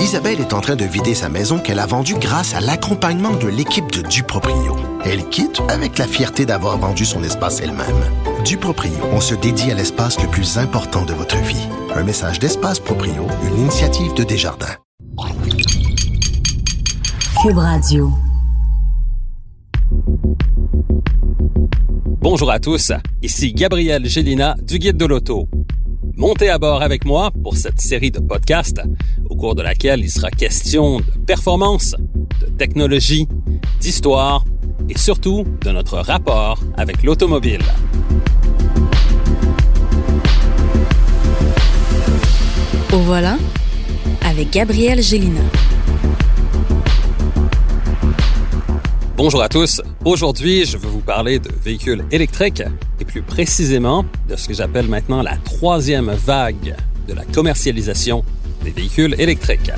Isabelle est en train de vider sa maison qu'elle a vendue grâce à l'accompagnement de l'équipe de Duproprio. Elle quitte avec la fierté d'avoir vendu son espace elle-même. Duproprio, on se dédie à l'espace le plus important de votre vie. Un message d'Espace Proprio, une initiative de Desjardins. Cube Radio. Bonjour à tous, ici Gabriel Gélina du Guide de l'Auto. Montez à bord avec moi pour cette série de podcasts cours de laquelle il sera question de performance, de technologie, d'histoire et surtout de notre rapport avec l'automobile. Au voilà avec Gabriel Gélina. Bonjour à tous. Aujourd'hui, je veux vous parler de véhicules électriques et plus précisément de ce que j'appelle maintenant la troisième vague de la commercialisation des véhicules électriques.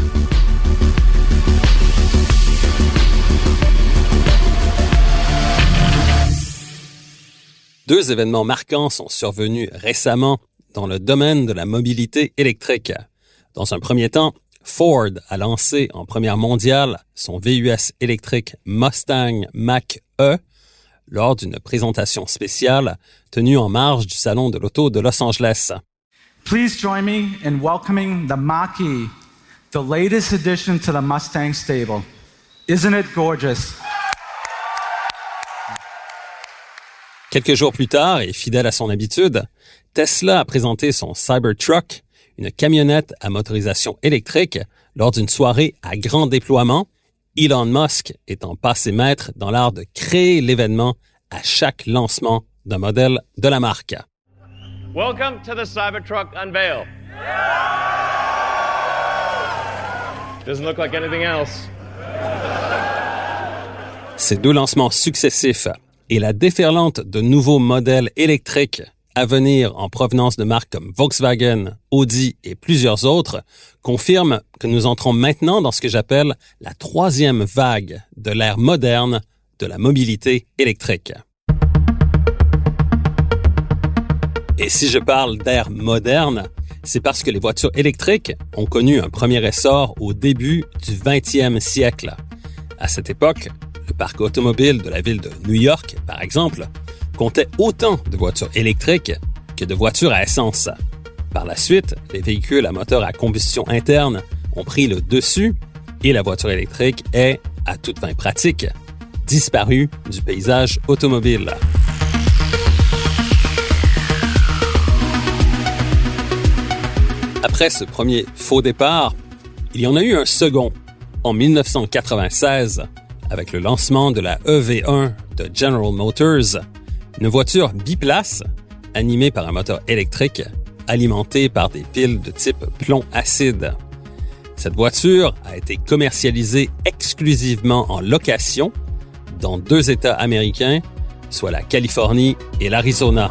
Deux événements marquants sont survenus récemment dans le domaine de la mobilité électrique. Dans un premier temps, Ford a lancé en première mondiale son VUS électrique Mustang Mach-E lors d'une présentation spéciale tenue en marge du Salon de l'Auto de Los Angeles. Please join me in welcoming the Mach-E, the latest addition to the Mustang stable. Isn't it gorgeous? Quelques jours plus tard, et fidèle à son habitude, Tesla a présenté son Cybertruck, une camionnette à motorisation électrique, lors d'une soirée à grand déploiement, Elon Musk étant passé maître dans l'art de créer l'événement à chaque lancement d'un modèle de la marque. Welcome to the Cybertruck unveil. Doesn't look like anything else. Ces deux lancements successifs et la déferlante de nouveaux modèles électriques à venir en provenance de marques comme Volkswagen, Audi et plusieurs autres confirment que nous entrons maintenant dans ce que j'appelle la troisième vague de l'ère moderne de la mobilité électrique. Et si je parle d'ère moderne, c'est parce que les voitures électriques ont connu un premier essor au début du 20e siècle. À cette époque, le parc automobile de la ville de New York, par exemple, comptait autant de voitures électriques que de voitures à essence. Par la suite, les véhicules à moteur à combustion interne ont pris le dessus et la voiture électrique est, à toute fin pratique, disparue du paysage automobile. Après ce premier faux départ, il y en a eu un second en 1996 avec le lancement de la EV1 de General Motors, une voiture biplace animée par un moteur électrique alimenté par des piles de type plomb acide. Cette voiture a été commercialisée exclusivement en location dans deux États américains, soit la Californie et l'Arizona.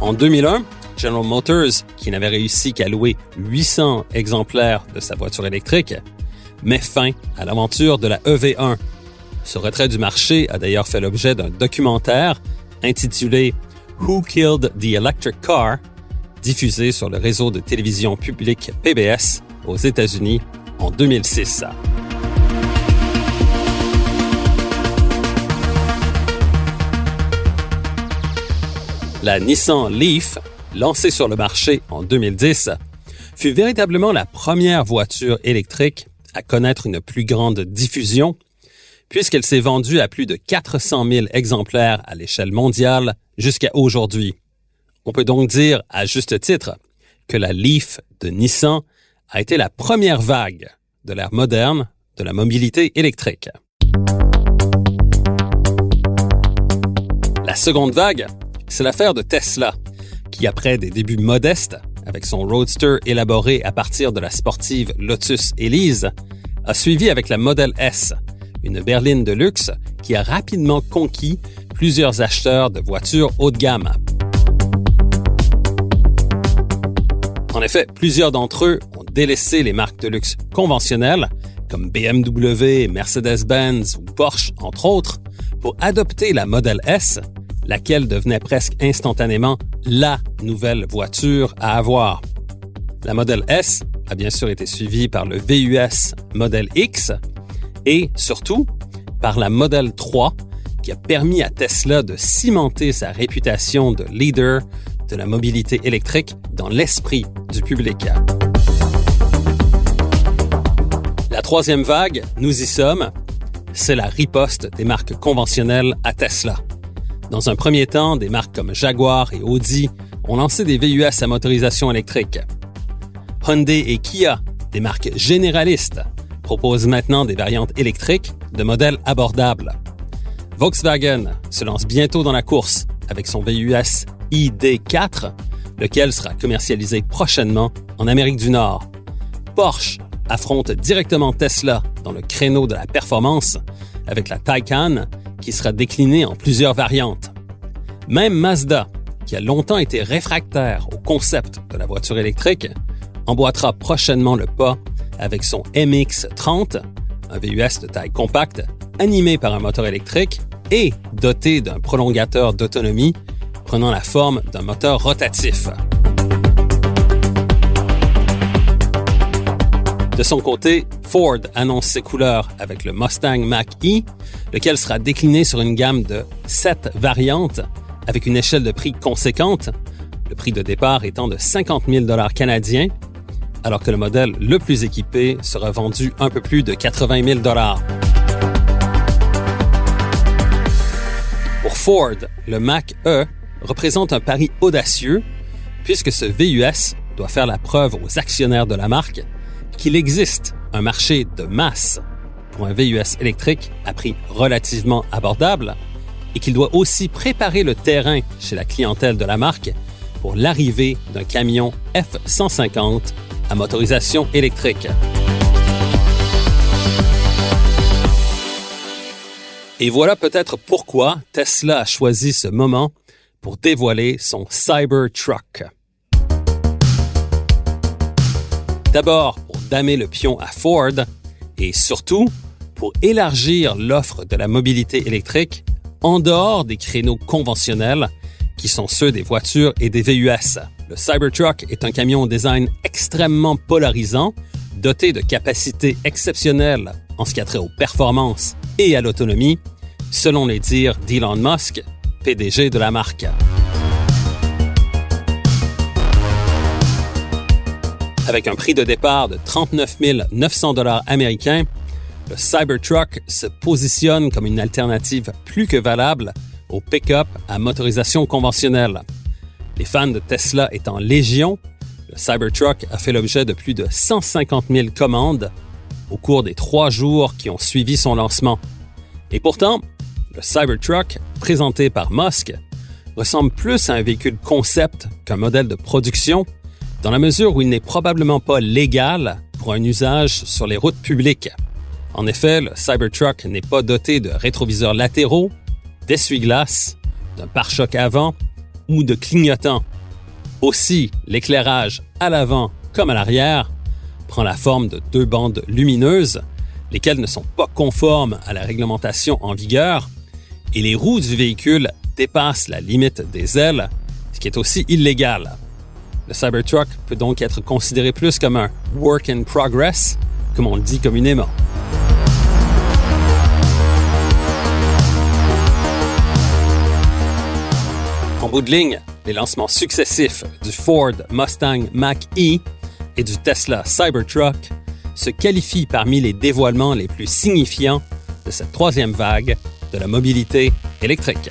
En 2001, General Motors, qui n'avait réussi qu'à louer 800 exemplaires de sa voiture électrique, met fin à l'aventure de la EV1. Ce retrait du marché a d'ailleurs fait l'objet d'un documentaire intitulé Who Killed the Electric Car, diffusé sur le réseau de télévision publique PBS aux États-Unis en 2006. La Nissan Leaf, lancée sur le marché en 2010, fut véritablement la première voiture électrique à connaître une plus grande diffusion, puisqu'elle s'est vendue à plus de 400 000 exemplaires à l'échelle mondiale jusqu'à aujourd'hui. On peut donc dire, à juste titre, que la Leaf de Nissan a été la première vague de l'ère moderne de la mobilité électrique. La seconde vague, c'est l'affaire de Tesla, qui après des débuts modestes, avec son Roadster élaboré à partir de la sportive Lotus Elise, a suivi avec la Model S, une berline de luxe qui a rapidement conquis plusieurs acheteurs de voitures haut de gamme. En effet, plusieurs d'entre eux ont délaissé les marques de luxe conventionnelles, comme BMW, Mercedes-Benz ou Porsche, entre autres, pour adopter la Model S, laquelle devenait presque instantanément la nouvelle voiture à avoir. La modèle S a bien sûr été suivie par le VUS modèle X et surtout par la modèle 3 qui a permis à Tesla de cimenter sa réputation de leader de la mobilité électrique dans l'esprit du public. La troisième vague, nous y sommes, c'est la riposte des marques conventionnelles à Tesla. Dans un premier temps, des marques comme Jaguar et Audi ont lancé des VUS à motorisation électrique. Hyundai et Kia, des marques généralistes, proposent maintenant des variantes électriques de modèles abordables. Volkswagen se lance bientôt dans la course avec son VUS ID4, lequel sera commercialisé prochainement en Amérique du Nord. Porsche affronte directement Tesla dans le créneau de la performance avec la Taycan qui sera déclinée en plusieurs variantes. Même Mazda, qui a longtemps été réfractaire au concept de la voiture électrique, emboîtera prochainement le pas avec son MX-30, un VUS de taille compacte, animé par un moteur électrique et doté d'un prolongateur d'autonomie prenant la forme d'un moteur rotatif. De son côté, Ford annonce ses couleurs avec le Mustang Mach-E, lequel sera décliné sur une gamme de sept variantes avec une échelle de prix conséquente, le prix de départ étant de 50 000 dollars canadiens, alors que le modèle le plus équipé sera vendu un peu plus de 80 000 dollars. Pour Ford, le Mach-E représente un pari audacieux puisque ce VUS doit faire la preuve aux actionnaires de la marque qu'il existe un marché de masse pour un VUS électrique à prix relativement abordable et qu'il doit aussi préparer le terrain chez la clientèle de la marque pour l'arrivée d'un camion F-150 à motorisation électrique. Et voilà peut-être pourquoi Tesla a choisi ce moment pour dévoiler son Cybertruck. D'abord, damer le pion à Ford et surtout pour élargir l'offre de la mobilité électrique en dehors des créneaux conventionnels qui sont ceux des voitures et des VUS. Le Cybertruck est un camion au design extrêmement polarisant, doté de capacités exceptionnelles en ce qui a trait aux performances et à l'autonomie, selon les dires d'Elon Musk, PDG de la marque. Avec un prix de départ de 39 900 dollars américains, le Cybertruck se positionne comme une alternative plus que valable au pick-up à motorisation conventionnelle. Les fans de Tesla étant légion, le Cybertruck a fait l'objet de plus de 150 000 commandes au cours des trois jours qui ont suivi son lancement. Et pourtant, le Cybertruck, présenté par Musk, ressemble plus à un véhicule concept qu'un modèle de production dans la mesure où il n'est probablement pas légal pour un usage sur les routes publiques. En effet, le Cybertruck n'est pas doté de rétroviseurs latéraux, d'essuie-glaces, d'un pare-choc avant ou de clignotants. Aussi, l'éclairage à l'avant comme à l'arrière prend la forme de deux bandes lumineuses, lesquelles ne sont pas conformes à la réglementation en vigueur, et les roues du véhicule dépassent la limite des ailes, ce qui est aussi illégal. Le Cybertruck peut donc être considéré plus comme un work in progress, comme on le dit communément. En bout de ligne, les lancements successifs du Ford Mustang Mach-E et du Tesla Cybertruck se qualifient parmi les dévoilements les plus signifiants de cette troisième vague de la mobilité électrique.